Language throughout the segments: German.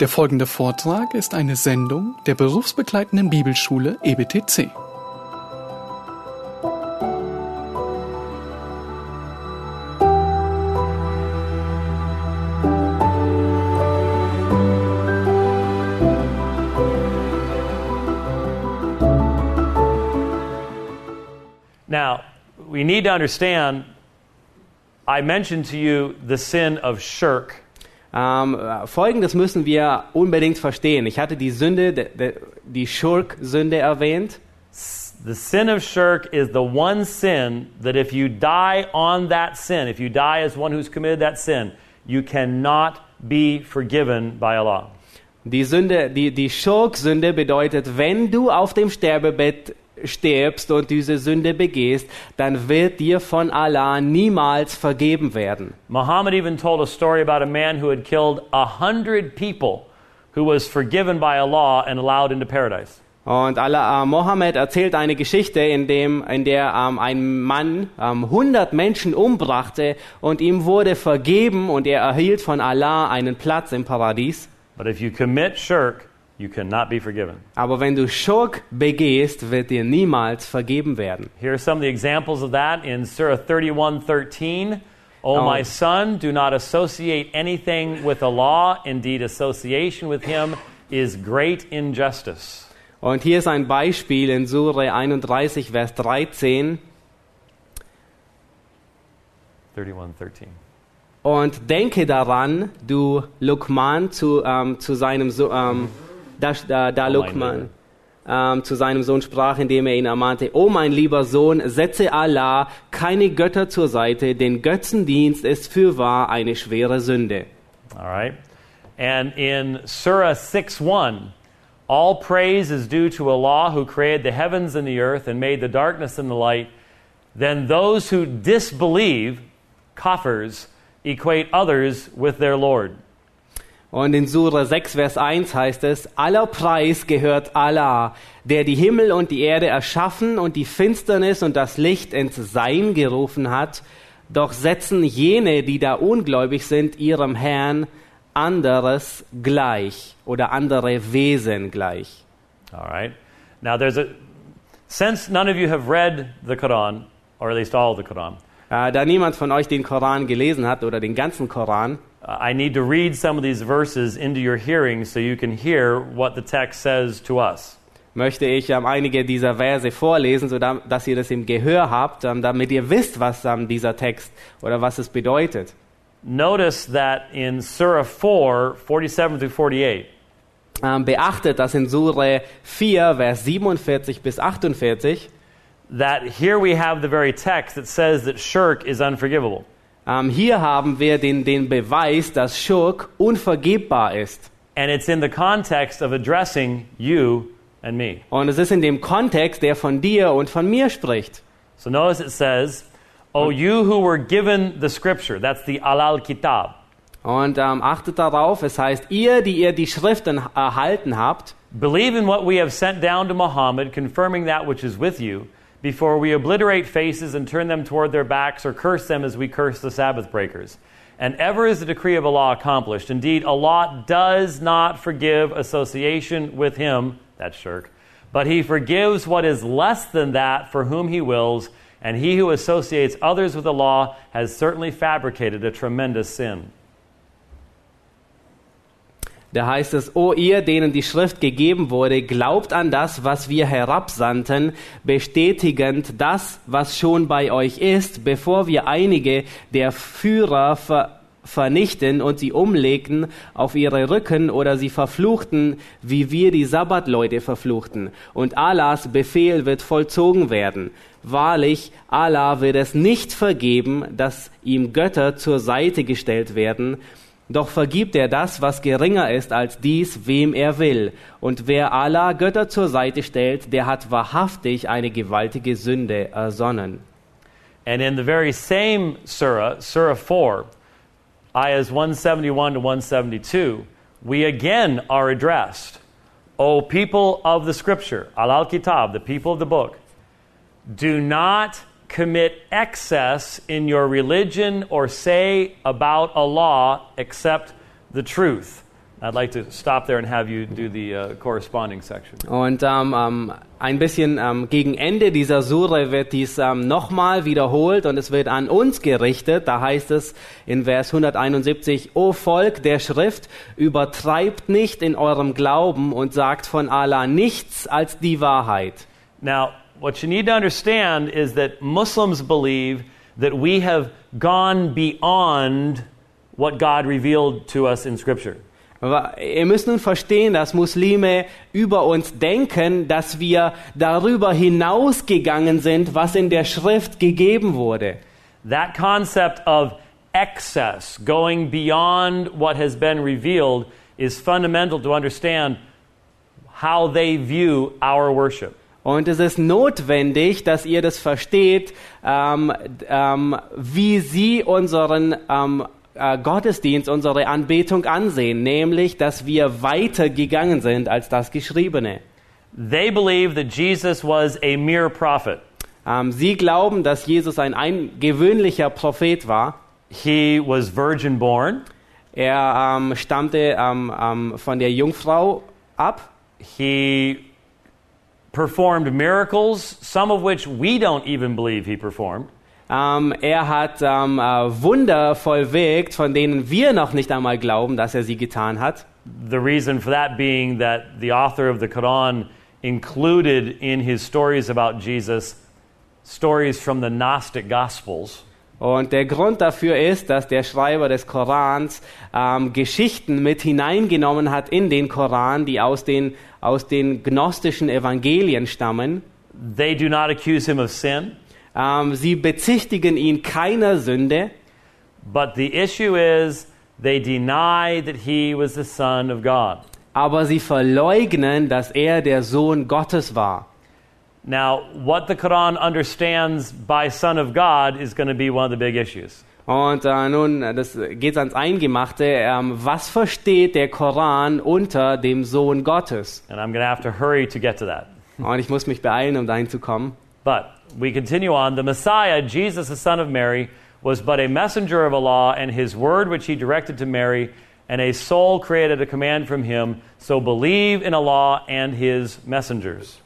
Der folgende Vortrag ist eine Sendung der berufsbegleitenden Bibelschule EBTC. Now, we need to understand I mentioned to you the sin of shirk. Ähm, äh, Folgendes müssen wir unbedingt verstehen. Ich hatte die Sünde, de, de, die Schurk-Sünde erwähnt. The sin of shirk is the one sin that if you die on that sin, if you die as one who's committed that sin, you cannot be forgiven by Allah. Die Sünde, die, die Schurk-Sünde bedeutet, wenn du auf dem Sterbebett stirbst und diese Sünde begehst, dann wird dir von Allah niemals vergeben werden. Muhammad even told a story about a man who had killed a hundred people who was forgiven by Allah and allowed into paradise. Und Allah, äh, Mohammed erzählt eine Geschichte, in, dem, in der ähm, ein Mann ähm, 100 Menschen umbrachte und ihm wurde vergeben und er erhielt von Allah einen Platz im Paradies. But if you commit shirk, you cannot be forgiven. Aber wenn du Schurk begehst, wird dir niemals vergeben werden. Here are some of the examples of that in Surah 31:13. O Oh. my son, do not associate anything with Allah. Indeed, association with him is great injustice. Und hier ist ein Beispiel in Sure 31, Vers 13. 31:13. Und denke daran, du Lukman, zu, ähm, zu seinem ähm, da, da, da Oh, mein ähm, zu seinem Sohn sprach, indem er ihn ermahnte, O mein lieber Sohn, setze Allah keine Götter zur Seite, denn Götzendienst ist fürwahr eine schwere Sünde. All right. And in Surah 6:1, all praise is due to Allah who created the heavens and the earth and made the darkness and the light. Then those who disbelieve, kafirs, equate others with their Lord. Und in Sura 6, Vers 1 heißt es, aller Preis gehört Allah, der die Himmel und die Erde erschaffen und die Finsternis und das Licht ins Sein gerufen hat. Doch setzen jene, die da ungläubig sind, ihrem Herrn anderes gleich oder andere Wesen gleich. All right. Now, there's a since none of you have read the Quran, or at least all the Quran, Äh, da niemand von euch den Koran gelesen hat oder den ganzen Koran, uh, I need to read some of these verses into your hearing so you can hear what the text says to us. möchte ich ähm, einige dieser Verse vorlesen, sodass ihr das im Gehör habt, ähm, damit ihr wisst, was ähm, dieser Text oder was es bedeutet. Notice that in Surah 4, 47 through 48, Ähm, beachtet, dass in Sure 4, Vers 47 bis 48, that here we have the very text that says that shirk is unforgivable. Ähm, hier haben wir den, den Beweis, dass Schurk unvergebbar ist. And it's in the context of addressing you and me. Und es ist in dem Kontext, der von dir und von mir spricht. So notice it says, O you who were given the scripture, that's the Alal Kitab, Und ähm, achtet darauf, es heißt, ihr, die ihr die Schriften erhalten habt, believe in what we have sent down to Muhammad, confirming that which is with you, before we obliterate faces and turn them toward their backs or curse them as we curse the Sabbath breakers. And ever is the decree of Allah accomplished. Indeed, Allah does not forgive association with Him, that's shirk, but He forgives what is less than that for whom He wills, and he who associates others with law has certainly fabricated a tremendous sin. Da heißt es, O ihr, denen die Schrift gegeben wurde, glaubt an das, was wir herabsandten, bestätigend das, was schon bei euch ist, bevor wir einige der Führer ver vernichten und sie umlegten auf ihre Rücken oder sie verfluchten, wie wir die Sabbatleute verfluchten. Und Allahs Befehl wird vollzogen werden. Wahrlich, Allah wird es nicht vergeben, dass ihm Götter zur Seite gestellt werden, doch vergibt er das, was geringer ist als dies, wem er will. Und wer Allah Götter zur Seite stellt, der hat wahrhaftig eine gewaltige Sünde ersonnen. And in the very same surah, Surah 4, ayahs 171 to 172, we again are addressed, O people of the scripture, al al kitab, the people of the book, do not commit excess in your religion or say about Allah except the truth. I'd like to stop there and have you do the uh, corresponding section. Und ähm, ähm, ein bisschen ähm, gegen Ende dieser Sure wird dies nochmal wiederholt und es wird an uns gerichtet. Da heißt es in Vers 171, O Volk der Schrift, übertreibt nicht in eurem Glauben und sagt von Allah nichts als die Wahrheit. Now, what you need to understand is that Muslims believe that we have gone beyond what God revealed to us in Scripture. Ihr müsst nun verstehen, dass Muslime über uns denken, dass wir darüber hinausgegangen sind, was in der Schrift gegeben wurde. That concept of excess, going beyond what has been revealed, is fundamental to understand how they view our worship. Und es ist notwendig, dass ihr das versteht, ähm, ähm, wie sie unseren ähm, äh, Gottesdienst, unsere Anbetung ansehen, nämlich, dass wir weiter gegangen sind als das Geschriebene. They believe that Jesus was a mere prophet. Ähm, sie glauben, dass Jesus ein, ein gewöhnlicher Prophet war. He was virgin born. Er ähm, stammte ähm, von der Jungfrau ab. He performed miracles, some of which we don't even believe he performed. Ähm, er hat ähm, äh, Wunder vollwirkt, von denen wir noch nicht einmal glauben, dass er sie getan hat. The reason for that being that the author of the Quran included in his stories about Jesus stories from the Gnostic Gospels. Und der Grund dafür ist, dass der Schreiber des Korans ähm, Geschichten mit hineingenommen hat in den Koran, die aus den, aus den gnostischen Evangelien stammen. They do not accuse him of sin, Ähm, sie bezichtigen ihn keiner Sünde, but the issue is they deny that he was the Son of God. aber sie verleugnen, dass er der Sohn Gottes war. Now, what the Quran understands by Son of God is going to be one of the big issues. Und äh, nun, äh, das geht ans Eingemachte. Ähm, was versteht der Koran unter dem Sohn Gottes? And I'm going to have to hurry to get to that. Und ich muss mich beeilen, um dahin zu kommen. But we continue on. The Messiah, Jesus, the son of Mary, was but a messenger of Allah, and his word which he directed to Mary, and a soul created a command from him. So believe in Allah and his messengers.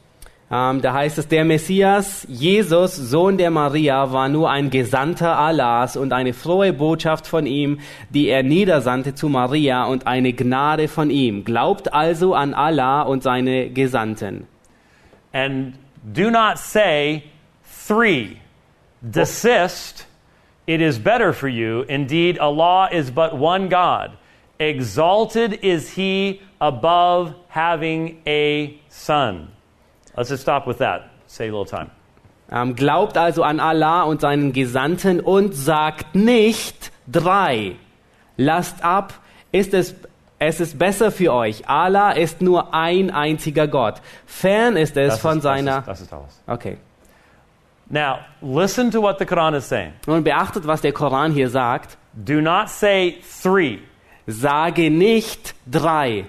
Ähm, da heißt es, der Messias, Jesus, Sohn der Maria, war nur ein Gesandter Allahs und eine frohe Botschaft von ihm, die er niedersandte zu Maria und eine Gnade von ihm. Glaubt also an Allah und seine Gesandten. And do not say three. Desist. It is better for you. Indeed, Allah is but one God. Exalted is he above having a son. Let's just stop with that. Save a little time. Ähm, glaubt also an Allah und seinen Gesandten und sagt nicht drei. Lasst ab, ist es, es ist besser für euch. Allah ist nur ein einziger Gott. Fern ist es Das von ist, das seiner. ist, das ist alles. Okay. Now, listen to what the Quran is saying. Nun beachtet, was der Koran hier sagt. Do not say three. Sage nicht drei.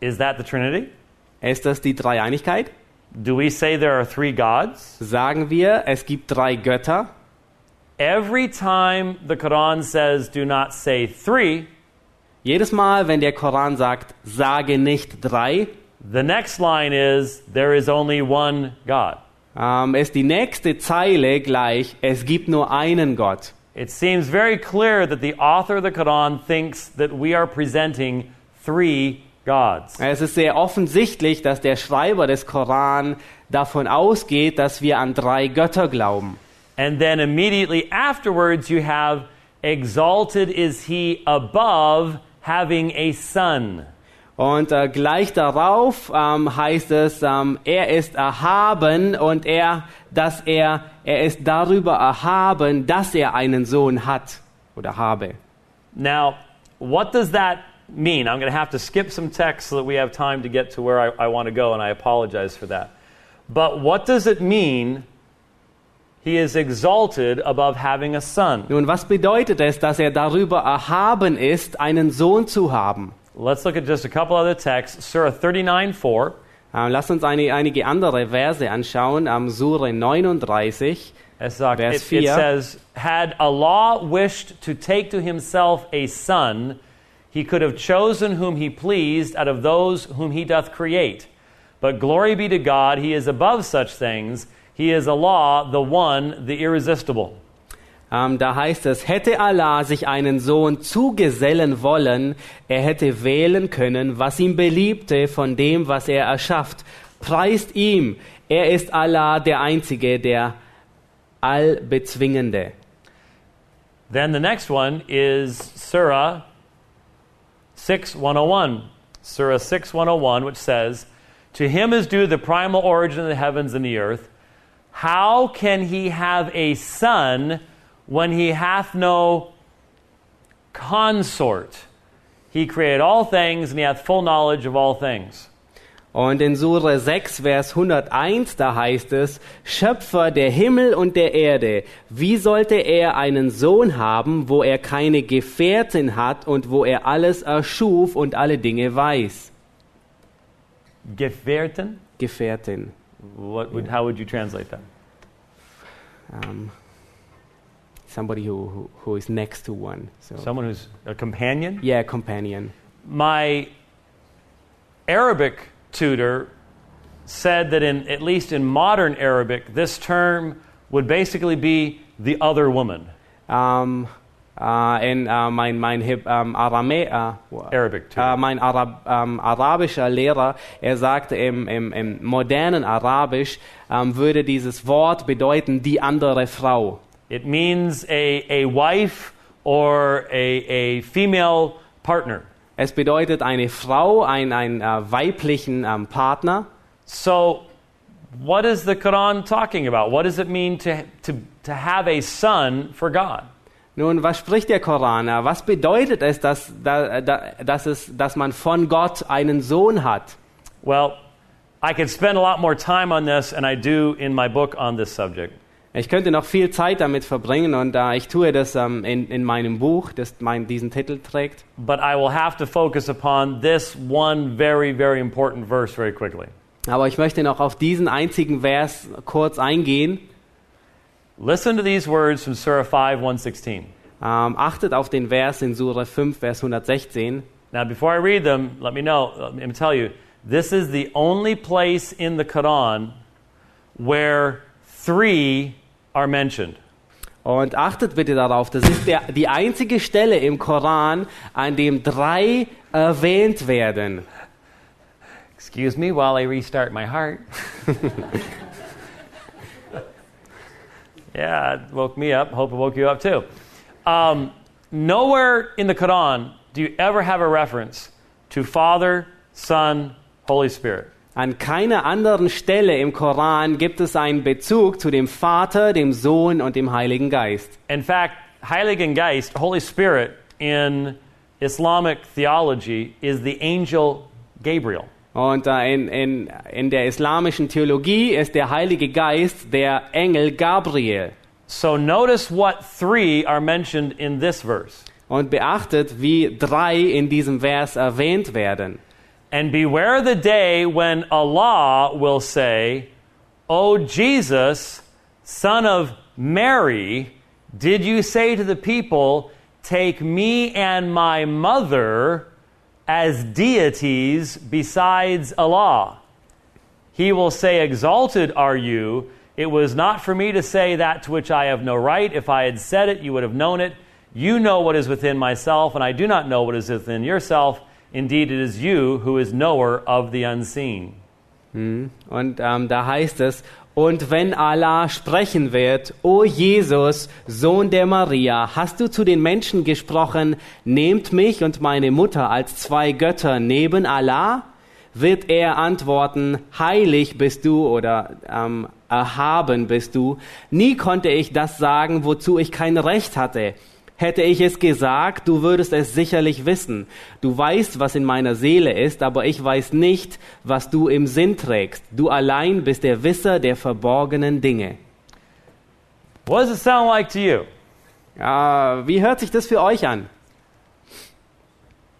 Is that the Trinity? Ist das die Dreieinigkeit? Do we say there are three gods? Sagen wir, es gibt drei Götter. Every time the Quran says do not say three, Jedes Mal, wenn der Koran sagt, sage nicht drei, the next line is there is only one God. ähm, ist die nächste Zeile gleich, es gibt nur einen Gott. It seems very clear that the author of the Quran thinks that we are presenting three gods. Es ist sehr offensichtlich, dass der Schreiber des Koran davon ausgeht, dass wir an drei Götter glauben. And then immediately afterwards, you have exalted is he above having a son. Und äh, gleich darauf ähm, heißt es, ähm, er ist erhaben und er, dass er, er ist darüber erhaben, dass er einen Sohn hat oder habe. Now, what does that mean? I'm going to have to skip some text so that we have time to get to where I, I want to go, and I apologize for that. But what does it mean? He is exalted above having a son. Nun, was bedeutet es, dass er darüber erhaben ist, einen Sohn zu haben? Let's look at just a couple other texts. Surah 39 4. Ähm, lass uns eine, einige andere Verse anschauen, am Sure 39, Es sagt, Vers it, it says, Had Allah wished to take to himself a son, he could have chosen whom he pleased out of those whom he doth create. But glory be to God, he is above such things. He is Allah, the one, the irresistible. Ähm, da heißt es, hätte Allah sich einen Sohn zugesellen wollen, er hätte wählen können, was ihm beliebte von dem, was er erschafft. Preist ihm, er ist Allah der Einzige, der Allbezwingende. Then the next one is Surah 6101. Surah 6101, which says, To him is due the primal origin of the heavens and the earth. How can he have a son when he hath no consort? He created all things, and he hath full knowledge of all things. Und in Sure 6, Vers 101, da heißt es, Schöpfer der Himmel und der Erde, wie sollte er einen Sohn haben, wo er keine Gefährtin hat und wo er alles erschuf und alle Dinge weiß? Gefährten? Gefährtin. What would, how would you translate that? Um, somebody who, who, who is next to one. So. Someone who's a companion? Yeah, companion. my Arabic tutor said that in at least in modern Arabic, this term would basically be the other woman. Um, uh, in uh, mein, mein Heb, um, Arame, uh, Arabic tutor. äh, mein Arab, ähm, arabischer Lehrer, er sagte im, im, im modernen Arabisch ähm, würde dieses Wort bedeuten die andere Frau. it means a, a wife or a, a female partner. Es bedeutet eine Frau, ein, einen äh, weiblichen ähm, Partner. So, what is the Quran talking about? What does it mean to, to, to have a son for God? Nun, was spricht der Koran? Äh, Was bedeutet es, dass, da, da, dass, es, dass man von Gott einen Sohn hat? Well, I could spend a lot more time on this, and I do in my book on this subject. Ich könnte noch viel Zeit damit verbringen und äh, ich tue das ähm, in, in meinem Buch, das mein, diesen Titel trägt. But I will have to focus upon this one very, very important verse very quickly. Aber ich möchte noch auf diesen einzigen Vers kurz eingehen. Listen to these words from Surah 5, 116. Ähm, achtet auf den Vers in Sura 5, Vers 116. Now, before I read them, let me know, let me tell you, this is the only place in the Quran where three are mentioned. Und achtet bitte darauf, das ist der, die einzige Stelle im Koran, an dem drei erwähnt werden. Excuse me while I restart my heart. yeah, it woke me up. Hope it woke you up too. Um, nowhere in the Quran do you ever have a reference to Father, Son, Holy Spirit. An keiner anderen Stelle im Koran gibt es einen Bezug zu dem Vater, dem Sohn und dem Heiligen Geist. In fact, Heiligen Geist, Holy Spirit, in Islamic theology is the angel Gabriel. Und in, in, in der islamischen Theologie ist der Heilige Geist der Engel Gabriel. So notice what three are mentioned in this verse. Und beachtet, wie drei in diesem Vers erwähnt werden. And beware the day when Allah will say, O Jesus, son of Mary, did you say to the people, Take me and my mother as deities besides Allah? He will say, Exalted are you. It was not for me to say that to which I have no right. If I had said it, you would have known it. You know what is within myself, and I do not know what is within yourself. Indeed, it is you who is knower of the unseen. Und ähm, da heißt es, und wenn Allah sprechen wird, O Jesus, Sohn der Maria, hast du zu den Menschen gesprochen, nehmt mich und meine Mutter als zwei Götter neben Allah? Wird er antworten, heilig bist du oder ähm, erhaben bist du. Nie konnte ich das sagen, wozu ich kein Recht hatte. Hätte ich es gesagt, du würdest es sicherlich wissen. Du weißt, was in meiner Seele ist, aber ich weiß nicht, was du im Sinn trägst. Du allein bist der Wisser der verborgenen Dinge. What does it sound like to you? Ja, wie hört sich das für euch an?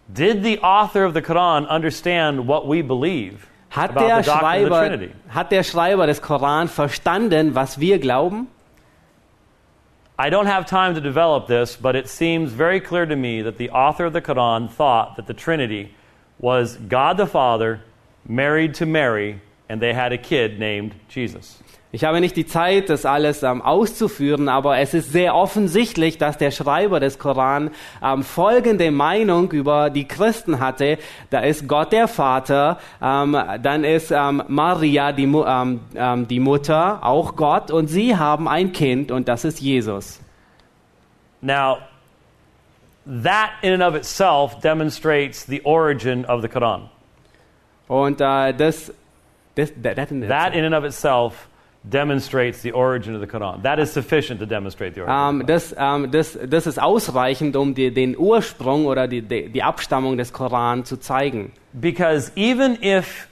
Did the author of the Quran understand what we believe Hat der, Schreiber, hat der Schreiber des Koran verstanden, was wir glauben? I don't have time to develop this, but it seems very clear to me that the author of the Quran thought that the Trinity was God the Father married to Mary, and they had a kid named Jesus. Ich habe nicht die Zeit, das alles ähm, auszuführen, aber es ist sehr offensichtlich, dass der Schreiber des Koran ähm, folgende Meinung über die Christen hatte. Da ist Gott der Vater, ähm, dann ist ähm, Maria die, ähm, ähm, die Mutter, auch Gott, und sie haben ein Kind und das ist Jesus. Now, that in and of itself demonstrates the origin of the Quran. Und äh, das, das, that, that, That in and of itself demonstrates the origin of the Quran. That is sufficient to demonstrate the origin. Ähm, das, ähm, das, das ist ausreichend, um die, den Ursprung oder die, die, Abstammung des Koran zu zeigen. because even if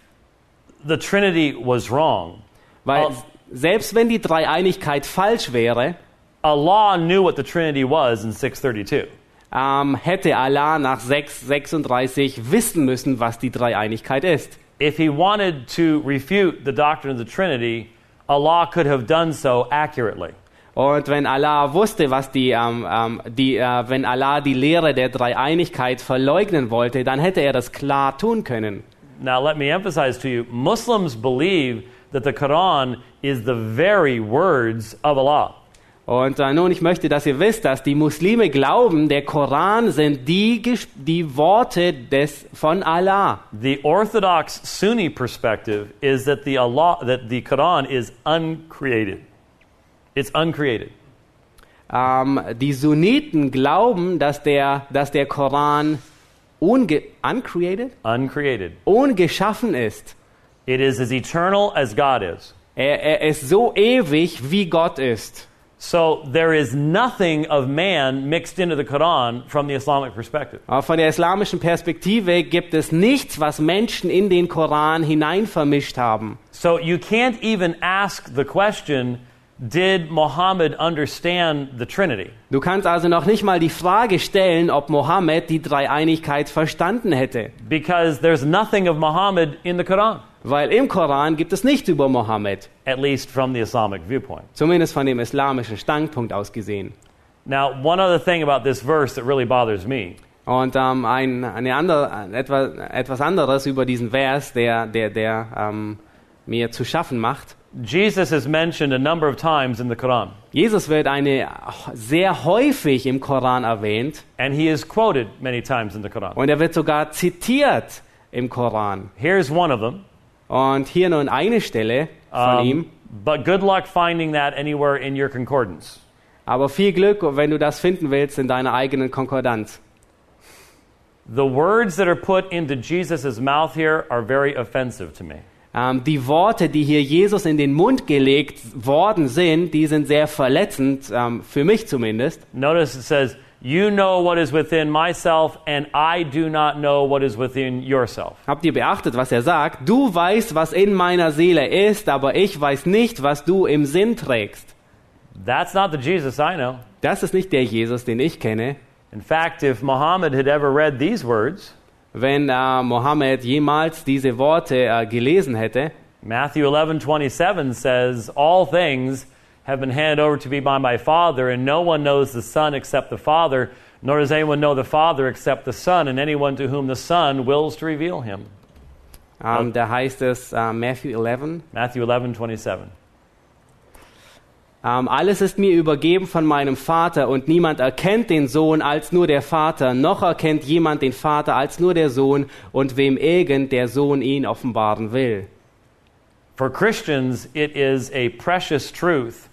the Trinity was wrong, Weil Oh. selbst wenn die Dreieinigkeit falsch wäre, Allah knew what the Trinity was in 632. ähm, hätte Allah nach 636 wissen müssen, was die Dreieinigkeit ist. If he wanted to refute the doctrine of the Trinity, Allah could have done so accurately. Und wenn Allah wusste, was die, ähm, ähm, die äh, wenn Allah die Lehre der Dreieinigkeit verleugnen wollte, dann hätte er das klar tun können. Now, let me emphasize to you Muslims believe that the Quran is the very words of Allah. Und äh, nun, ich möchte, dass ihr wisst, dass die Muslime glauben, der Koran sind die, die Worte des, von Allah. The Orthodox Sunni perspective is that the, Allah, that the Quran is uncreated. It's uncreated. Ähm, die Sunniten glauben, dass der, dass der Koran unge uncreated? Uncreated. ungeschaffen ist. It is as eternal as God is. Er, er ist so ewig, wie Gott ist. So there is nothing of man mixed into the Quran from the Islamic perspective. Aber von der islamischen Perspektive gibt es nichts, was Menschen in den Koran hineinvermischt haben. So you can't even ask the question Did Muhammad understand the Trinity? Du kannst also noch nicht mal die Frage stellen, ob Mohammed die Dreieinigkeit verstanden hätte. Because there's nothing of Muhammad in the Quran, Weil im Koran gibt es nicht über Mohammed. at least from the Islamic viewpoint. Zumindest von dem islamischen Standpunkt aus gesehen. Now, one other thing about this verse that really bothers me Und ähm, ein, eine andere, etwas, etwas anderes über diesen Vers, der, der, der ähm, mir zu schaffen macht. Jesus is mentioned a number of times in the Quran, Jesus wird eine sehr häufig im Koran erwähnt and he is quoted many times in the Quran. und er wird sogar zitiert im Koran. Here's one of them. Und hier nun eine Stelle von Um, ihm. but good luck finding that anywhere in your concordance. Aber viel Glück, wenn du das finden willst in deiner eigenen Konkordanz. The words that are put into Jesus' mouth here are very offensive to me. Ähm, die Worte, die hier Jesus in den Mund gelegt worden sind, die sind sehr verletzend, ähm, für mich zumindest. Notice it says, You know what is within myself, and I do not know what is within yourself. Habt ihr beachtet, was er sagt? Du weißt, was in meiner Seele ist, aber ich weiß nicht, was du im Sinn trägst. That's not the Jesus I know. Das ist nicht der Jesus, den ich kenne. In fact, if Muhammad had ever read these words, Wenn äh, Mohammed jemals diese Worte äh, gelesen hätte, Matthew 11:27 says, "All things have been handed over to me by my Father, and no one knows the Son except the Father, nor does anyone know the Father except the Son, and anyone to whom the Son wills to reveal him." Um, ähm, da heißt es äh, Matthew 11, Matthew 11:27. ähm, um, alles ist mir übergeben von meinem Vater und niemand erkennt den Sohn als nur der Vater, noch erkennt jemand den Vater als nur der Sohn und wem irgend der Sohn ihn offenbaren will. For Christians, it is a precious truth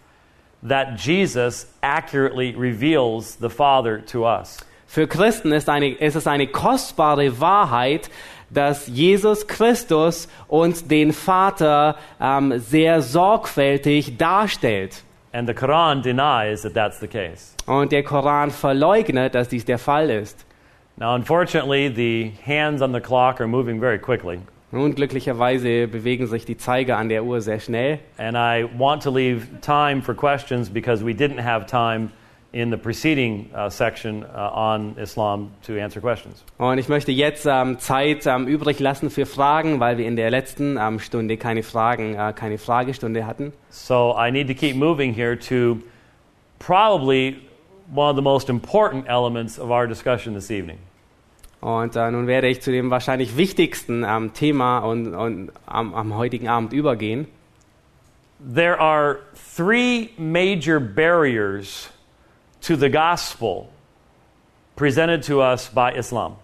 that Jesus accurately reveals the Father to us. Für Christen ist, eine, ist es eine kostbare Wahrheit, dass Jesus Christus uns den Vater ähm, sehr sorgfältig darstellt. And the Quran denies that that's the case. Und der Koran verleugnet, dass dies der Fall ist. Now, unfortunately, the hands on the clock are moving very quickly, Nun, glücklicherweise bewegen sich die Zeiger an der Uhr sehr schnell. and I want to leave time for questions because we didn't have time in the preceding uh, section uh, on Islam to answer questions. Und ich möchte jetzt ähm, Zeit ähm, übrig lassen für Fragen, weil wir in der letzten ähm, Stunde keine Fragen, äh, keine Fragestunde hatten. So I need to keep moving here to probably one of the most important elements of our discussion this evening. Und äh, nun werde ich zu dem wahrscheinlich wichtigsten ähm, Thema und, und am, am heutigen Abend übergehen. There are three major barriers to the gospel presented to us by Islam.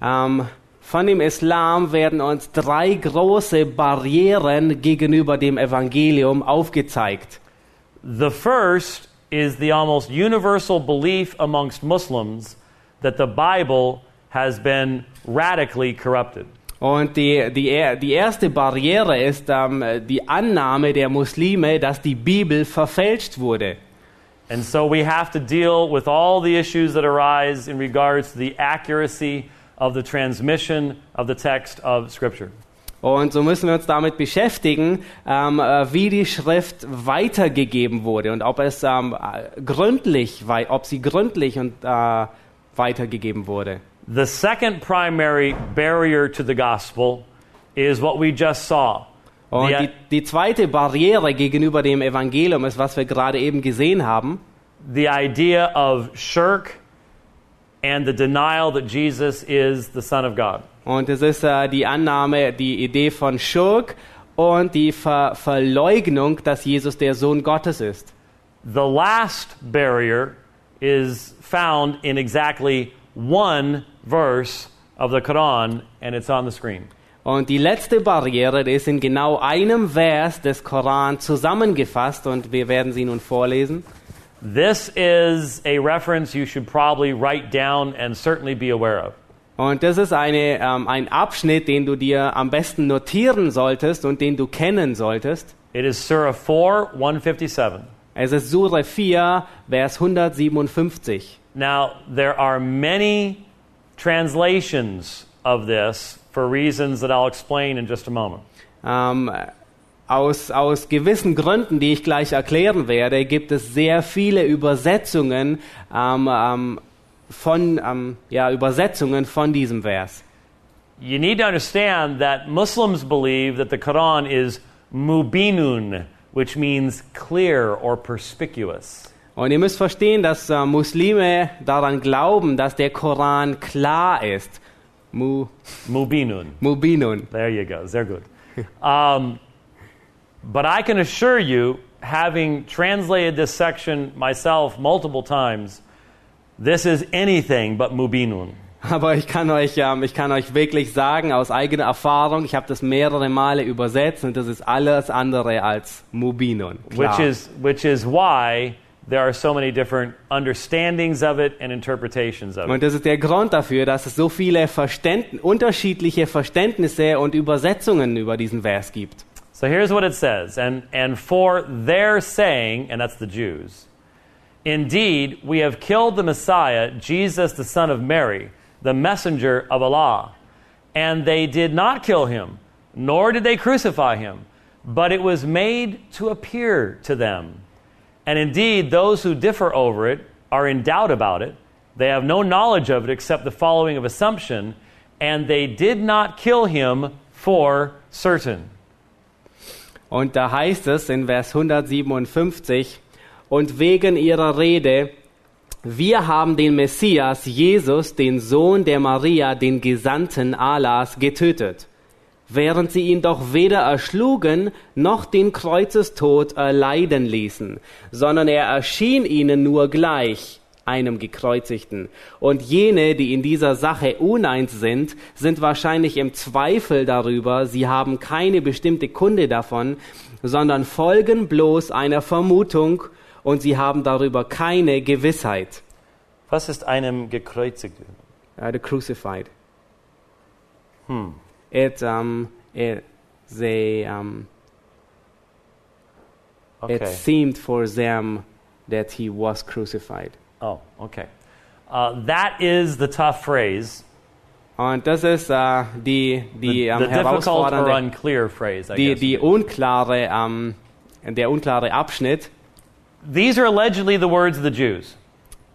Ähm, von dem Islam werden uns drei große Barrieren gegenüber dem Evangelium aufgezeigt. The first is the almost universal belief amongst Muslims that the Bible has been radically corrupted. Und die, die, die erste Barriere ist ähm, die Annahme der Muslime, dass die Bibel verfälscht wurde. And so we have to deal with all the issues that arise in regards to the accuracy of the transmission of the text of Scripture. Und so müssen wir uns damit beschäftigen, ähm, äh, wie die Schrift weitergegeben wurde und ob es ähm, äh, gründlich, ob sie gründlich und äh, weitergegeben wurde. The second primary barrier to the gospel is what we just saw. Und The- die, die zweite Barriere gegenüber dem Evangelium ist, was wir gerade eben gesehen haben, the idea of shirk and the denial that Jesus is the Son of God. Und es ist äh, die Annahme, die Idee von Schurk und die Ver Verleugnung, dass Jesus der Sohn Gottes ist. The last barrier is found in exactly one verse of the Quran, and it's on the screen. Und die letzte Barriere ist in genau einem Vers des Koran zusammengefasst und wir werden sie nun vorlesen. This is a reference you should probably write down and certainly be aware of. Und das ist eine, ähm, ein Abschnitt, den du dir am besten notieren solltest und den du kennen solltest. It is Surah 4, 157. Es ist Sure 4, Vers 157. Now, there are many translations of this for reasons that I'll explain in just a moment. Ähm, aus, aus gewissen Gründen, die ich gleich erklären werde, gibt es sehr viele Übersetzungen ähm, ähm, von ähm, ja, Übersetzungen von diesem Vers. You need to understand that Muslims believe that the Quran is mubinun, which means clear or perspicuous. Und ihr müsst verstehen, dass äh, Muslime daran glauben, dass der Koran klar ist. Mu, Mubinun. Mubinun. There you go. They're good. Um, but I can assure you, having translated this section myself multiple times, this is anything but mubinun. Aber ich kann euch, ähm, ich kann euch wirklich sagen, aus eigener Erfahrung, ich habe das mehrere Male übersetzt und das ist alles andere als Mubinun. Klar. which is which is why there are so many different understandings of it and interpretations of it. Und das ist der Grund dafür, dass es so viele Verständ unterschiedliche Verständnisse und Übersetzungen über diesen Vers gibt. So here's what it says, and and for their saying, and that's the Jews. Indeed, we have killed the Messiah, Jesus the son of Mary, the messenger of Allah. And they did not kill him, nor did they crucify him, but it was made to appear to them. And indeed, those who differ over it are in doubt about it. They have no knowledge of it except the following of assumption, and they did not kill him for certain. Und da heißt es in Vers 157, und wegen ihrer Rede, wir haben den Messias, Jesus, den Sohn der Maria, den Gesandten Allahs, getötet, während sie ihn doch weder erschlugen noch den Kreuzestod erleiden ließen, sondern er erschien ihnen nur gleich, einem Gekreuzigten. Und jene, die in dieser Sache uneins sind, sind wahrscheinlich im Zweifel darüber, sie haben keine bestimmte Kunde davon, sondern folgen bloß einer Vermutung und sie haben darüber keine Gewissheit. Was ist einem Gekreuzigten? Uh, the crucified. It, um, it, they, um, it seemed for them that he was crucified. Oh, okay. Uh, that is the tough phrase. Und das ist äh, die, die the, ähm, the difficult or unclear phrase, I die, guess. die unklare, ähm, der unklare Abschnitt. These are allegedly the words of the Jews.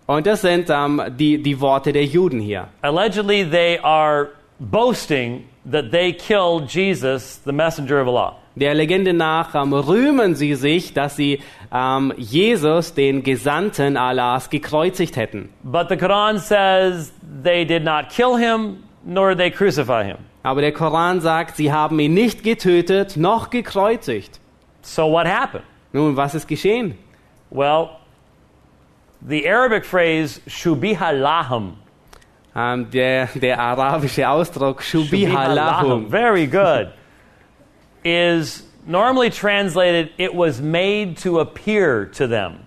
Und das sind ähm, die, die Worte der Juden hier. Allegedly, they are boasting that they killed Jesus, the messenger of Allah. Der Legende nach ähm, rühmen sie sich, dass sie ähm, Jesus, den Gesandten Allahs, gekreuzigt hätten. But the Quran says they did not kill him, nor did they crucify him. Aber der Koran sagt, sie haben ihn nicht getötet noch gekreuzigt. So what happened? Nun, was ist geschehen? Well, the Arabic phrase shubiha lahum. Ähm, der, der arabische Ausdruck Shubiha lahum. Very good. is normally translated, it was made to appear to them.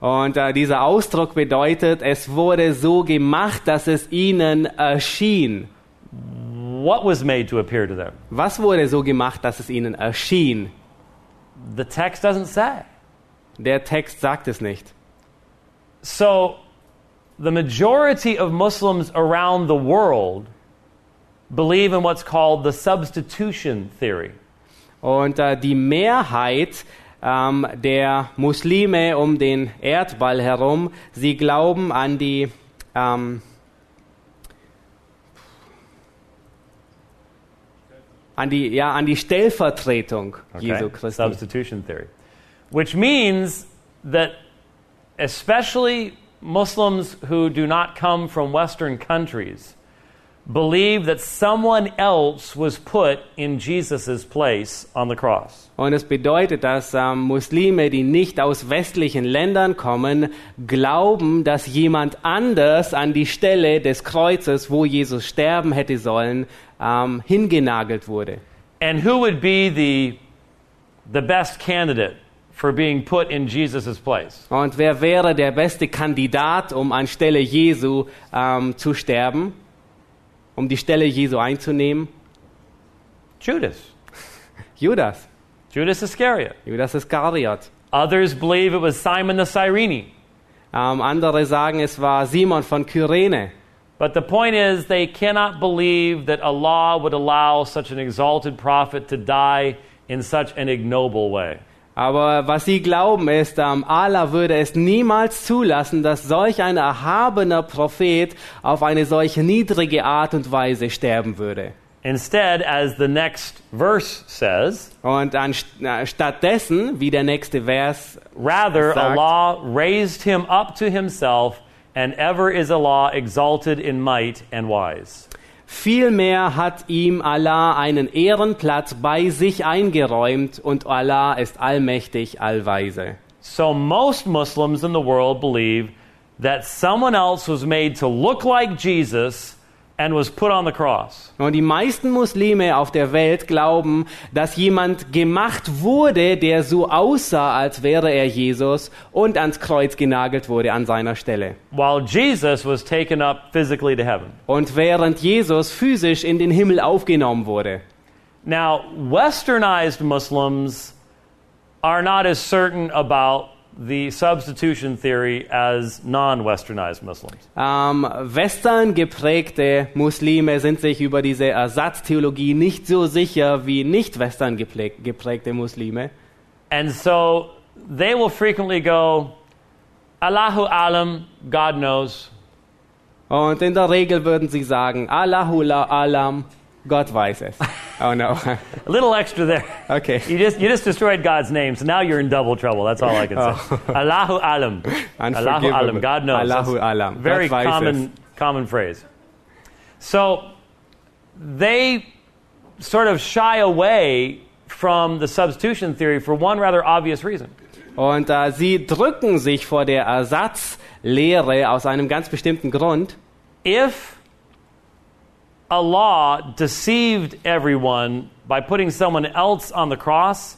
Und äh, dieser Ausdruck bedeutet, es wurde so gemacht, dass es ihnen erschien. What was made to appear to them? Was wurde so gemacht, dass es ihnen erschien? The text doesn't say. Der Text sagt es nicht. So, the majority of Muslims around the world believe in what's called the substitution theory. Und äh, die Mehrheit ähm, der Muslime um den Erdball herum, sie glauben an die ähm, an die ja an die Stellvertretung Okay? Jesu Christi. Substitution theory. Which means that especially Muslims who do not come from Western countries believe that someone else was put in Jesus' place on the cross. Und es bedeutet, dass ähm, Muslime, die nicht aus westlichen Ländern kommen, glauben, dass jemand anders an die Stelle des Kreuzes, wo Jesus sterben hätte sollen, ähm, hingenagelt wurde. And who would be the, the best candidate for being put in Jesus' place? Und wer wäre der beste Kandidat, um anstelle Jesu ähm, zu sterben, um die Stelle Jesu einzunehmen? Judas. Judas. Judas Iscariot. Judas Iscariot. Others believe it was Simon the Cyrene. Ähm, andere sagen, es war Simon von Kyrene. But the point is, they cannot believe that Allah would allow such an exalted prophet to die in such an ignoble way. Aber was sie glauben ist, Allah würde es niemals zulassen, dass solch ein erhabener Prophet auf eine solche niedrige Art und Weise sterben würde. Instead, as the next verse says, Und anst stattdessen, wie der nächste Vers rather sagt, Allah raised him up to himself, and ever is Allah exalted in might and wise. Vielmehr hat ihm Allah einen Ehrenplatz bei sich eingeräumt und Allah ist allmächtig, allweise. So most Muslims in the world believe that someone else was made to look like Jesus and was put on the cross. Und die meisten Muslime auf der Welt glauben, dass jemand gemacht wurde, der so aussah, als wäre er Jesus und ans Kreuz genagelt wurde an seiner Stelle. While Jesus was taken up physically to heaven. Und während Jesus physisch in den Himmel aufgenommen wurde. Now, westernized Muslims are not as certain about the substitution theory as non westernized Muslims. Ähm, Western geprägte Muslime sind sich über diese Ersatztheologie nicht so sicher wie nicht Western geprägte Muslime. And so they will frequently go, Allahu Alam, God knows. Und in der Regel würden sie sagen, Allahu la alam, Gott weiß es. Oh no. A little extra there. Okay. You just, you just destroyed God's name, so now you're in double trouble. That's all I can say. Oh. Allahu Alam. Allahu Alam. God knows. Allahu That's Alam. Very common, common phrase. So they sort of shy away from the substitution theory for one rather obvious reason. Und äh, sie drücken sich vor der Ersatzlehre aus einem ganz bestimmten Grund. If Allah deceived everyone by putting someone else on the cross,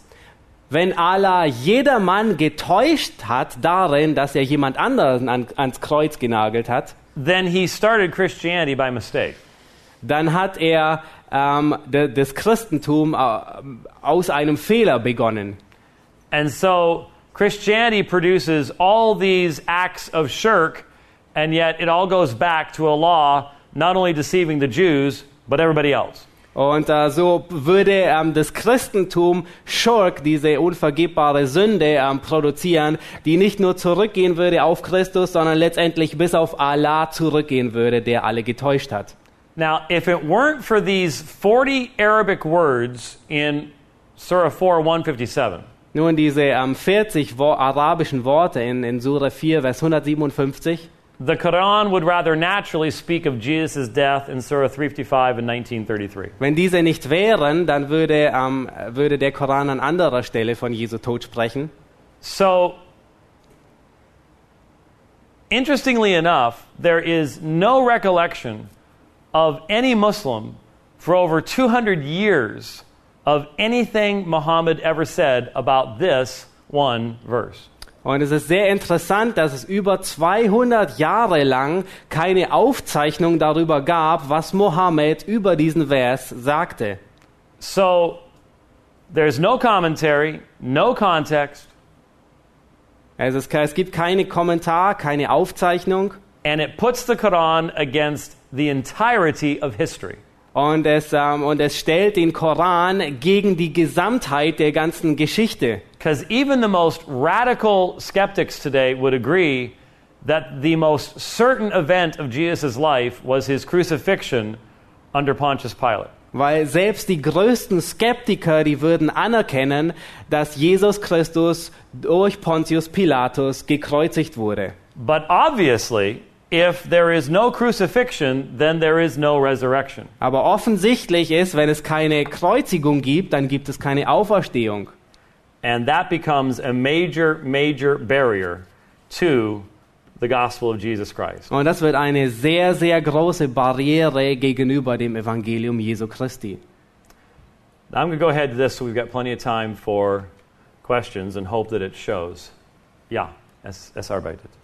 Wenn Allah jedermann getäuscht hat darin, dass er jemand anderen an, ans Kreuz genagelt hat, then he started Christianity by mistake. dann hat er ähm, de, das Christentum äh, aus einem Fehler begonnen. And so Christianity produces all these acts of shirk, and yet it all goes back to Allah not only deceiving the Jews, but everybody else. Und äh, so würde ähm, das Christentum Schurk, diese unvergebbare Sünde, ähm, produzieren, die nicht nur zurückgehen würde auf Christus, sondern letztendlich bis auf Allah zurückgehen würde, der alle getäuscht hat. Now, if it weren't for these 40 Arabic words in Surah 4, 157. Nun, diese ähm, 40 wo arabischen Worte in, in Sura 4, Vers 157, The Quran would rather naturally speak of Jesus' death in Surah 355 in 1933. wenn diese nicht wären, dann würde, ähm, würde der Koran an anderer Stelle von Jesu Tod sprechen. So, interestingly enough, there is no recollection of any Muslim for over 200 years of anything Muhammad ever said about this one verse. Und es ist sehr interessant, dass es über 200 Jahre lang keine Aufzeichnung darüber gab, was Mohammed über diesen Vers sagte. So, there's no commentary, no context, Also es, es gibt keine Kommentar, keine Aufzeichnung and it puts the Quran against the entirety of history. Und es, ähm, und es stellt den Koran gegen die Gesamtheit der ganzen Geschichte. Because even the most radical skeptics today would agree that the most certain event of Jesus' life was his crucifixion under Pontius Pilate. Weil selbst die größten Skeptiker, die würden anerkennen, dass Jesus Christus durch Pontius Pilatus gekreuzigt wurde. But obviously, if there is no crucifixion, then there is no resurrection. Aber offensichtlich ist, wenn es keine Kreuzigung gibt, dann gibt es keine Auferstehung. And that becomes a major, major barrier to the gospel of Jesus Christ. Und das wird eine sehr, sehr große Barriere gegenüber dem Evangelium Jesu Christi. Now, I'm going to go ahead to this so we've got plenty of time for questions and hope that it shows. Ja, es, es arbeitet.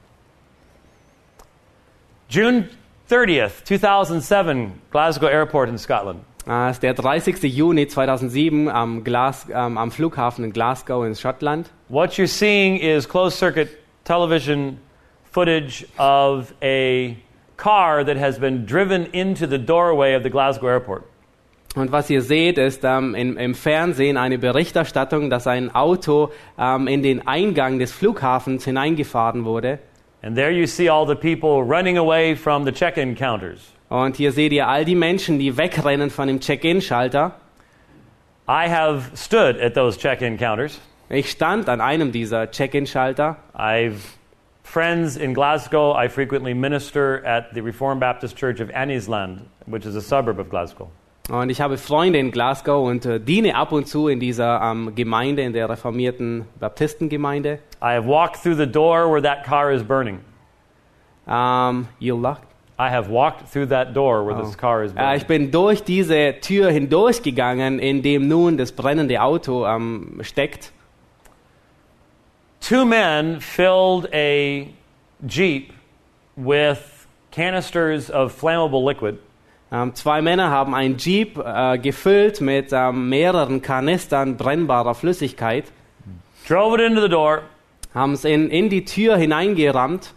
June 30th, 2007, Glasgow Airport in Scotland. Es ist der 30. Juni 2007 am, Glas, ähm, am Flughafen in Glasgow in Schottland. What you're seeing is closed circuit television footage of a car that has been driven into the doorway of the Glasgow Airport. Und was ihr seht, ist ähm, im, im Fernsehen eine Berichterstattung, dass ein Auto ähm, in den Eingang des Flughafens hineingefahren wurde. And there you see all the people running away from the check in counters. Oh, und hier seht ihr all die Menschen, die wegrennen von dem Check-in-Schalter. I have stood at those check in counters. Ich stand an einem dieser Check-in-Schalter. I've friends in Glasgow. I frequently minister at the Reformed Baptist Church of Anniesland, which is a suburb of Glasgow. Und ich habe Freunde in Glasgow und äh, diene ab und zu in dieser ähm, Gemeinde, in der reformierten Baptistengemeinde. I have walked through the door where that car is burning. Ähm, you locked? I have walked through that door where this car is Äh, burning. ich bin durch diese Tür hindurchgegangen, in dem nun das brennende Auto ähm, steckt. Two men filled a Jeep with canisters of flammable liquid Ähm, zwei Männer haben ein Jeep äh, gefüllt mit ähm, mehreren Kanistern brennbarer Flüssigkeit, drove it into the door, haben es in, in die Tür hineingerammt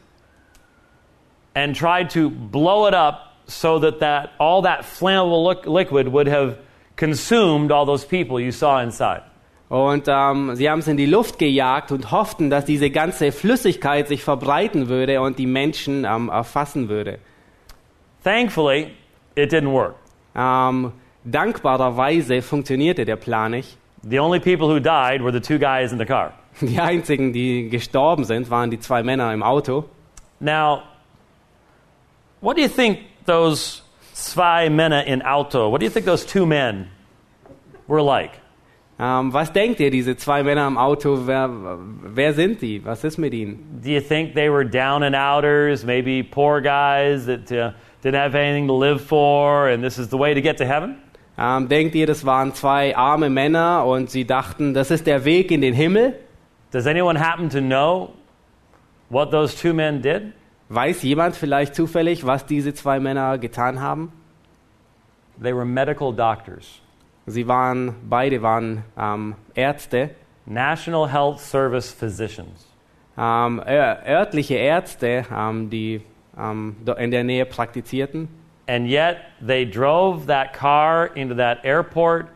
and tried to blow it up so that, that all that flammable liq- liquid would have consumed all those people you saw inside. und ähm, sie haben es in die Luft gejagt und hofften, dass diese ganze Flüssigkeit sich verbreiten würde und die Menschen ähm, erfassen würde. Thankfully, it didn't work. Ähm, dankbarerweise funktionierte der Plan nicht. The only people who died were the two guys in the car. Die einzigen, die gestorben sind, waren die zwei Männer im Auto. Now, what do you think those zwei Männer in Auto, what do you think those two men were like? Ähm, was denkt ihr, diese zwei Männer im Auto, wer, wer sind die? Was ist mit ihnen? Do you think they were down and outers, maybe poor guys that uh, didn't have anything to live for, and this is the way to get to heaven? Ähm, denkt ihr, das waren zwei arme Männer und sie dachten, das ist der Weg in den Himmel? Does anyone happen to know what those two men did? Weiß jemand vielleicht zufällig, was diese zwei Männer getan haben? They were medical doctors, Sie waren, beide waren ähm, Ärzte, National Health Service physicians. ähm, ör- örtliche Ärzte, ähm, die ähm, in der Nähe praktizierten. And yet they drove that car into that airport,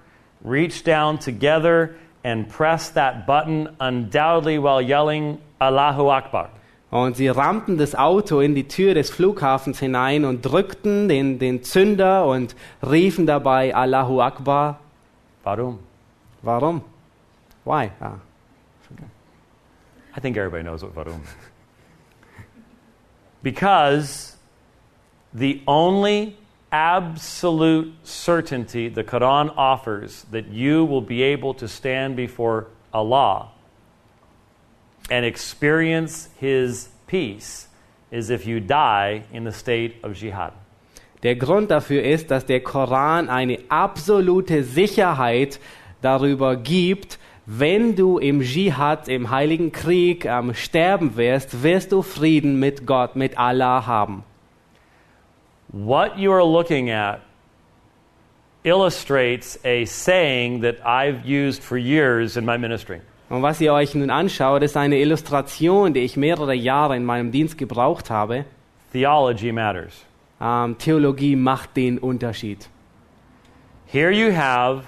reached down together, and pressed that button undoubtedly while yelling, Allahu Akbar. Und sie rammten das Auto in die Tür des Flughafens hinein und drückten den, den Zünder und riefen dabei Allahu Akbar. Warum? Warum? Why? Ah. I think everybody knows what varum. Because the only absolute certainty the Quran offers that you will be able to stand before Allah and experience His peace is if you die in the state of jihad. Der Grund dafür ist, dass der Koran eine absolute Sicherheit darüber gibt, wenn du im Dschihad, im Heiligen Krieg ähm, sterben wirst, wirst du Frieden mit Gott, mit Allah haben. What you are looking at illustrates a saying that I've used for years in my ministry. Und was ihr euch nun anschaut, ist eine Illustration, die ich mehrere Jahre in meinem Dienst gebraucht habe. Theology matters. Ähm, Theologie macht den Unterschied. Here you have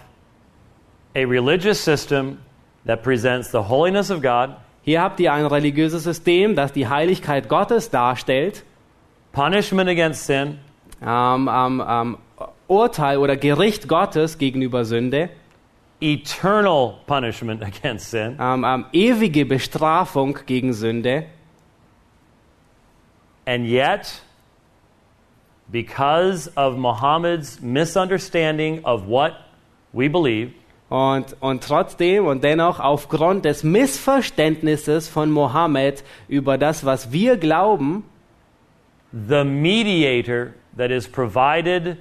a religious system that presents the holiness of God, Hier habt ihr ein religiöses System, das die Heiligkeit Gottes darstellt, punishment against sin, ähm, ähm, ähm, Urteil oder Gericht Gottes gegenüber Sünde, eternal punishment against sin, ähm, ähm, ewige Bestrafung gegen Sünde. and yet, because of Muhammad's misunderstanding of what we believe, Und, und trotzdem und dennoch aufgrund des Missverständnisses von Mohammed über das, was wir glauben, the mediator that is provided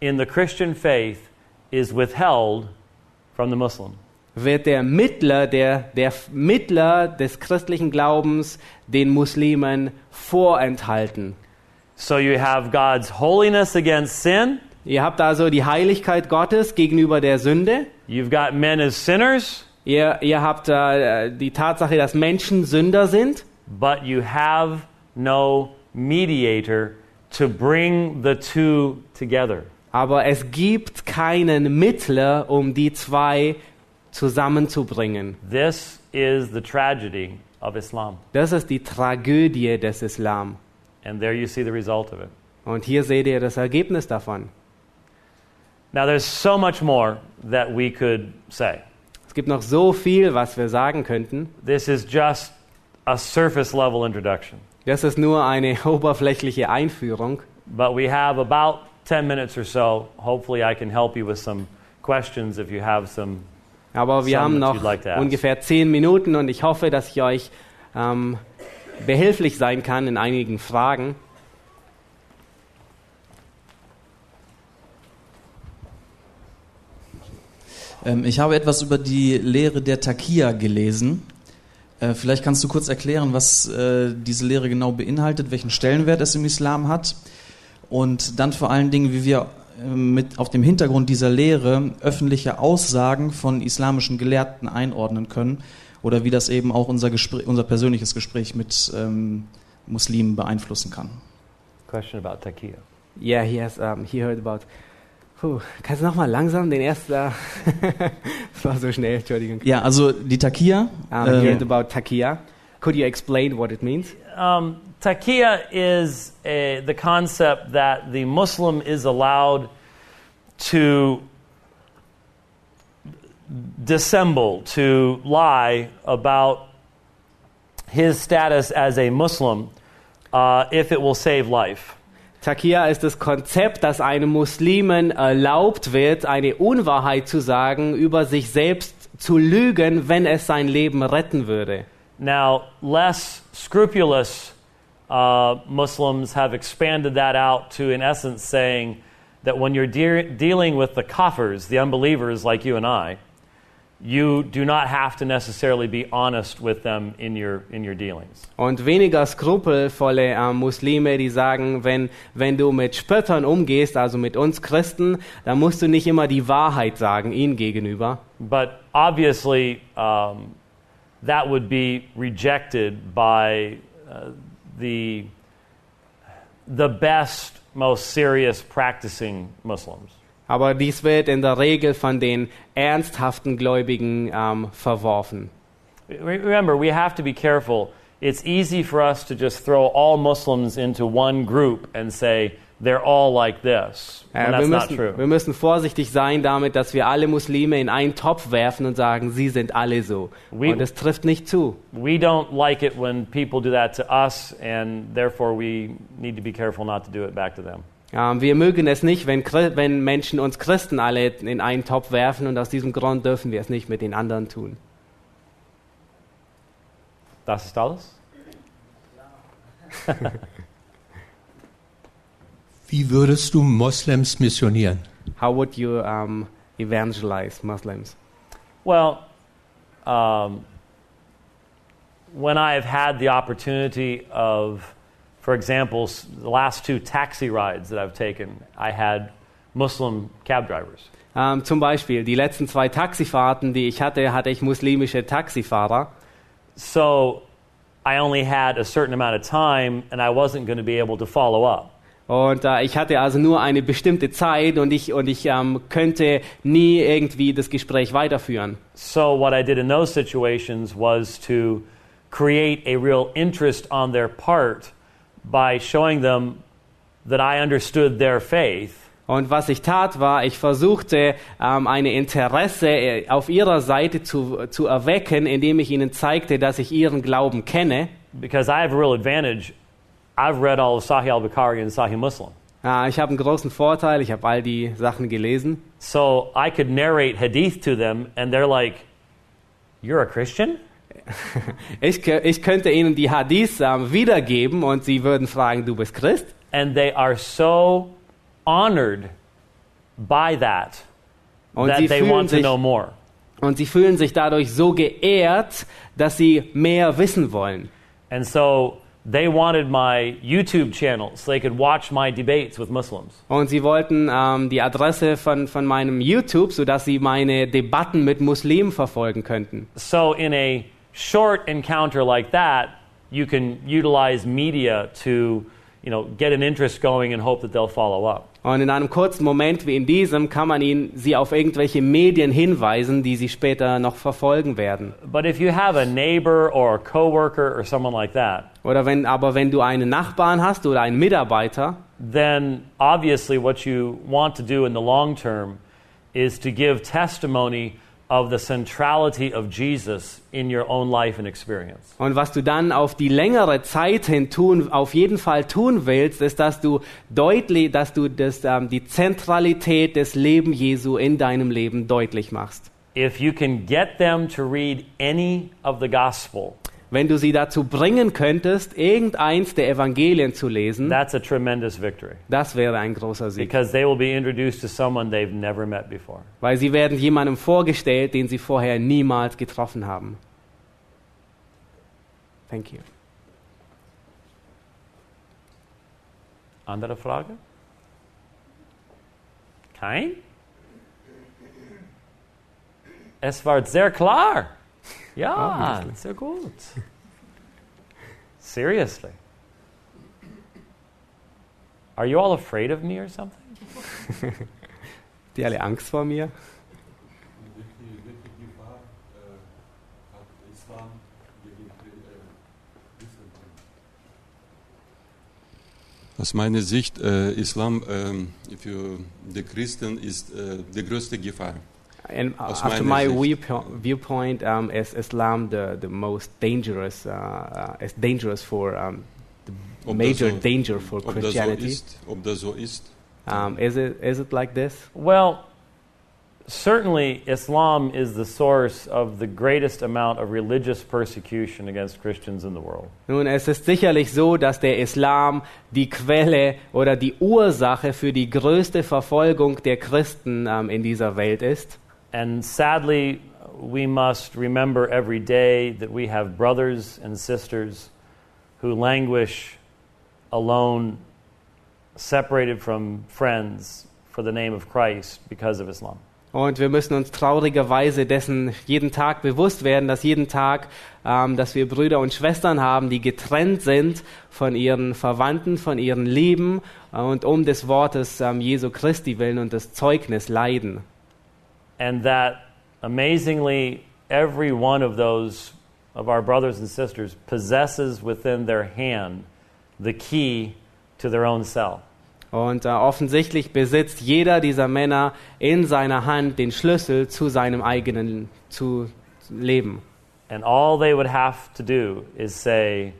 in the Christian faith is withheld from the Muslim. wird der Mittler, der, der Mittler des christlichen Glaubens den Muslimen vorenthalten. So you have God's holiness against sin, Ihr habt also die Heiligkeit Gottes gegenüber der Sünde. you've got men as sinners, Ihr, ihr habt äh, die Tatsache, dass Menschen Sünder sind. but you have no mediator to bring the two together. Aber es gibt keinen Mittler, um die zwei zusammenzubringen. This is the tragedy of Islam. Das ist die Tragödie des Islam. And there you see the result of it. Und hier seht ihr das Ergebnis davon. Now, there's so much more that we could say. Es gibt noch so viel, was wir sagen könnten. This is just a surface level introduction. Das ist nur eine oberflächliche Einführung. But we have about 10 minutes or so. Hopefully, I can help you with some questions if you have some. Aber wir haben noch like ungefähr zehn Minuten und ich hoffe, dass ich euch ähm, behilflich sein kann in einigen Fragen. Ich habe etwas über die Lehre der Takia gelesen. Äh, vielleicht kannst du kurz erklären, was äh, diese Lehre genau beinhaltet, welchen Stellenwert es im Islam hat und dann vor allen Dingen, wie wir äh, mit auf dem Hintergrund dieser Lehre öffentliche Aussagen von islamischen Gelehrten einordnen können oder wie das eben auch unser, Gespräch, unser persönliches Gespräch mit ähm, Muslimen beeinflussen kann. Question about taqiyya. Yeah, he has, um, he heard about. Puh, kannst du nochmal langsam den ersten. das war so schnell, Entschuldigung. Ja, also die Takia. Um, he heard about takia. Could you explain what it means? Um, taqiyya is a, the concept that the Muslim is allowed to dissemble, to lie about his status as a Muslim uh, if it will save life. Takia ist das Konzept, dass einem Muslimen erlaubt wird, eine Unwahrheit zu sagen, über sich selbst zu lügen, wenn es sein Leben retten würde. Now, less scrupulous uh, Muslims have expanded that out to, in essence, saying that when you're de- dealing with the kafirs, the unbelievers like you and I, you do not have to necessarily be honest with them in your, in your dealings. Und weniger skrupelvolle äh, Muslime, die sagen, wenn, wenn du mit Spöttern umgehst, also mit uns Christen, dann musst du nicht immer die Wahrheit sagen, ihnen gegenüber. But obviously, um, that would be rejected by uh, the, the best, most serious practicing Muslims. Aber dies wird in der Regel von den ernsthaften Gläubigen ähm, verworfen. Re- Remember, we have to be careful. It's easy for us to just throw all Muslims into one group and say they're all like this. And Äh, that's wir, not müssen, true. wir müssen vorsichtig sein damit, dass wir alle Muslime in einen Topf werfen und sagen, sie sind alle so. We- und das trifft nicht zu. We don't like it when people do that to us, and therefore we need to be careful not to do it back to them. Wir mögen es nicht, wenn, wenn Menschen uns Christen alle in einen Topf werfen und aus diesem Grund dürfen wir es nicht mit den anderen tun. Das ist alles? Wie würdest du Moslems missionieren? How would you um, evangelize Muslims? Well, um, when I have had the opportunity of, for example, the last two taxi rides that I've taken, I had Muslim cab drivers. Ähm, zum Beispiel, die letzten zwei Taxifahrten, die ich hatte, hatte ich muslimische Taxifahrer. So I only had a certain amount of time, and I wasn't going to be able to follow up. Und äh, ich hatte also nur eine bestimmte Zeit und ich, und ich ähm, könnte nie irgendwie das Gespräch weiterführen. So what I did in those situations was to create a real interest on their part by showing them that I understood their faith Und was ich tat, war, ich versuchte, ähm, eine Interesse äh, auf ihrer Seite zu, zu erwecken, indem ich ihnen zeigte, dass ich ihren Glauben kenne. because I have a real advantage. I've read all of Sahih al-Bukhari and Sahih Muslim. Äh, ich habe einen großen Vorteil, ich habe all die Sachen gelesen. So I could narrate hadith to them and they're like, "You're a Christian?" Ich, ich könnte ihnen die Hadiths wiedergeben und sie würden fragen, du bist Christ? And they are so honored by that Und that sie, they fühlen want to sich, know more. und sie fühlen sich dadurch so geehrt, dass sie mehr wissen wollen. And so they wanted my YouTube channel so they could watch my debates with Muslims. Und sie wollten ähm, die Adresse von, von meinem YouTube, sodass sie meine Debatten mit Muslimen verfolgen könnten. So in a short encounter like that, you can utilize media to, you know, get an interest going and hope that they'll follow up. Und in einem kurzen Moment wie in diesem kann man ihnen sie auf irgendwelche Medien hinweisen, die sie später noch verfolgen werden. But if you have a neighbor or a coworker or someone like that, Oder wenn, aber wenn du einen Nachbarn hast oder einen Mitarbeiter, then obviously what you want to do in the long term is to give testimony of the centrality of Jesus in your own life and experience. Und was du dann auf die längere Zeit hin tun, auf jeden Fall tun willst, ist, dass du deutlich, dass du das, ähm, die Zentralität des Lebens Jesu in deinem Leben deutlich machst. If you can get them to read any of the gospel, Wenn du sie dazu bringen könntest, irgendeins der Evangelien zu lesen, that's a tremendous victory das wäre ein großer Sieg. because they will be introduced to someone they've never met before. Weil sie werden jemandem vorgestellt, den sie vorher niemals getroffen haben. Thank you. Andere Frage? Kein? Es war sehr klar. Ja, sehr gut. Seriously. Are you all afraid of me or something? Die alle Angst vor mir? Welche, welche Gefahr äh, hat Islam gegen äh, Christentum? Aus meiner Sicht, äh, Islam ähm, für die Christen ist äh, die größte Gefahr. And Aus after my viewpoint, um, is Islam the, the most dangerous, uh, uh, is dangerous for um, the Ob major so, danger for ob das so Christianity? ist, ob das so ist. Um, is it is it like this? Well, certainly Islam is the source of the greatest amount of religious persecution against Christians in the world. Nun, es ist sicherlich so, dass der Islam die Quelle oder die Ursache für die größte Verfolgung der Christen ähm, in dieser Welt ist. And sadly, we must remember every day that we have brothers and sisters who languish alone, separated from friends for the name of Christ because of Islam. Und wir müssen uns traurigerweise dessen jeden Tag bewusst werden, dass jeden Tag, ähm, dass wir Brüder und Schwestern haben, die getrennt sind von ihren Verwandten, von ihren Lieben äh, und um des Wortes ähm, Jesu Christi willen und des Zeugnis leiden. And that amazingly, every one of those of our brothers and sisters possesses within their hand the key to their own cell. Und äh, offensichtlich besitzt jeder dieser Männer in seiner Hand den Schlüssel zu seinem eigenen zu Leben. And all they would have to do is say,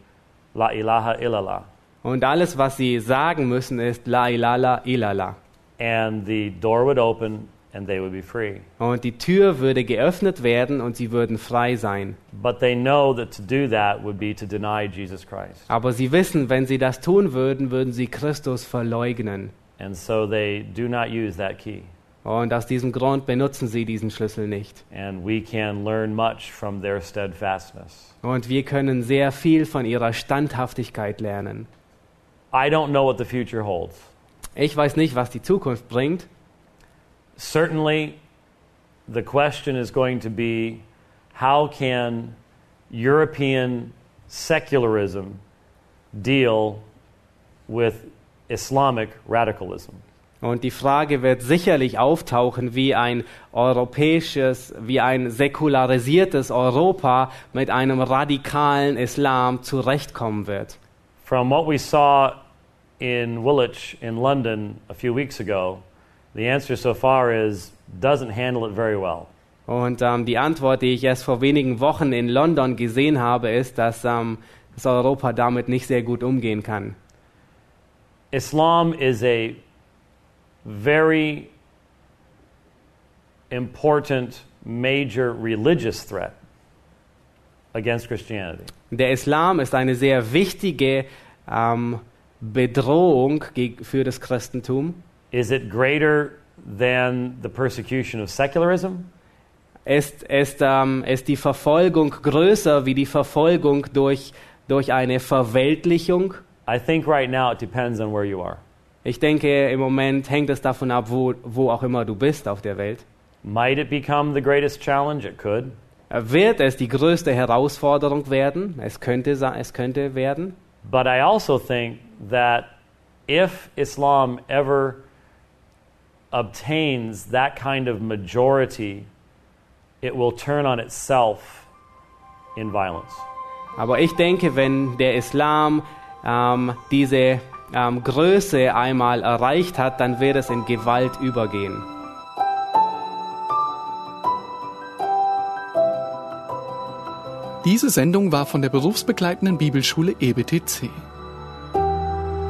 La ilaha illallah. Und alles, was sie sagen müssen, ist La ilaha illallah. And the door would open and they would be free. Und die Tür würde geöffnet werden und sie würden frei sein. But they know that to do that would be to deny Jesus Christ. Aber sie wissen, wenn sie das tun würden, würden sie Christus verleugnen. And so they do not use that key. Und aus diesem Grund benutzen sie diesen Schlüssel nicht. And we can learn much from their steadfastness. Und wir können sehr viel von ihrer Standhaftigkeit lernen. I don't know what the future holds. Ich weiß nicht, was die Zukunft bringt. Certainly, the question is going to be how can European secularism deal with Islamic radicalism? Und die Frage wird sicherlich auftauchen, wie ein europäisches, wie ein säkularisiertes Europa mit einem radikalen Islam zurechtkommen wird. From what we saw in Woolwich in London a few weeks ago, the answer so far is doesn't handle it very well. Und ähm, die Antwort, die ich erst vor wenigen Wochen in London gesehen habe, ist, dass ähm, das Europa damit nicht sehr gut umgehen kann. Islam is a very important major religious threat against Christianity. Der Islam ist eine sehr wichtige ähm, Bedrohung für das Christentum. Is it greater than the persecution of secularism? Ist, ist, ähm, ist die Verfolgung größer wie die Verfolgung durch, durch eine Verweltlichung? I think right now it depends on where you are. Ich denke, im Moment hängt es davon ab, wo, wo auch immer du bist auf der Welt. Might it become the greatest challenge? It could. Wird es die größte Herausforderung werden? Es könnte, es könnte werden. But I also think that if Islam ever obtains that kind of majority, it will turn on itself in violence. Aber ich denke, wenn der Islam ähm, diese ähm, Größe einmal erreicht hat, dann wird es in Gewalt übergehen. Diese Sendung war von der berufsbegleitenden Bibelschule EBTC.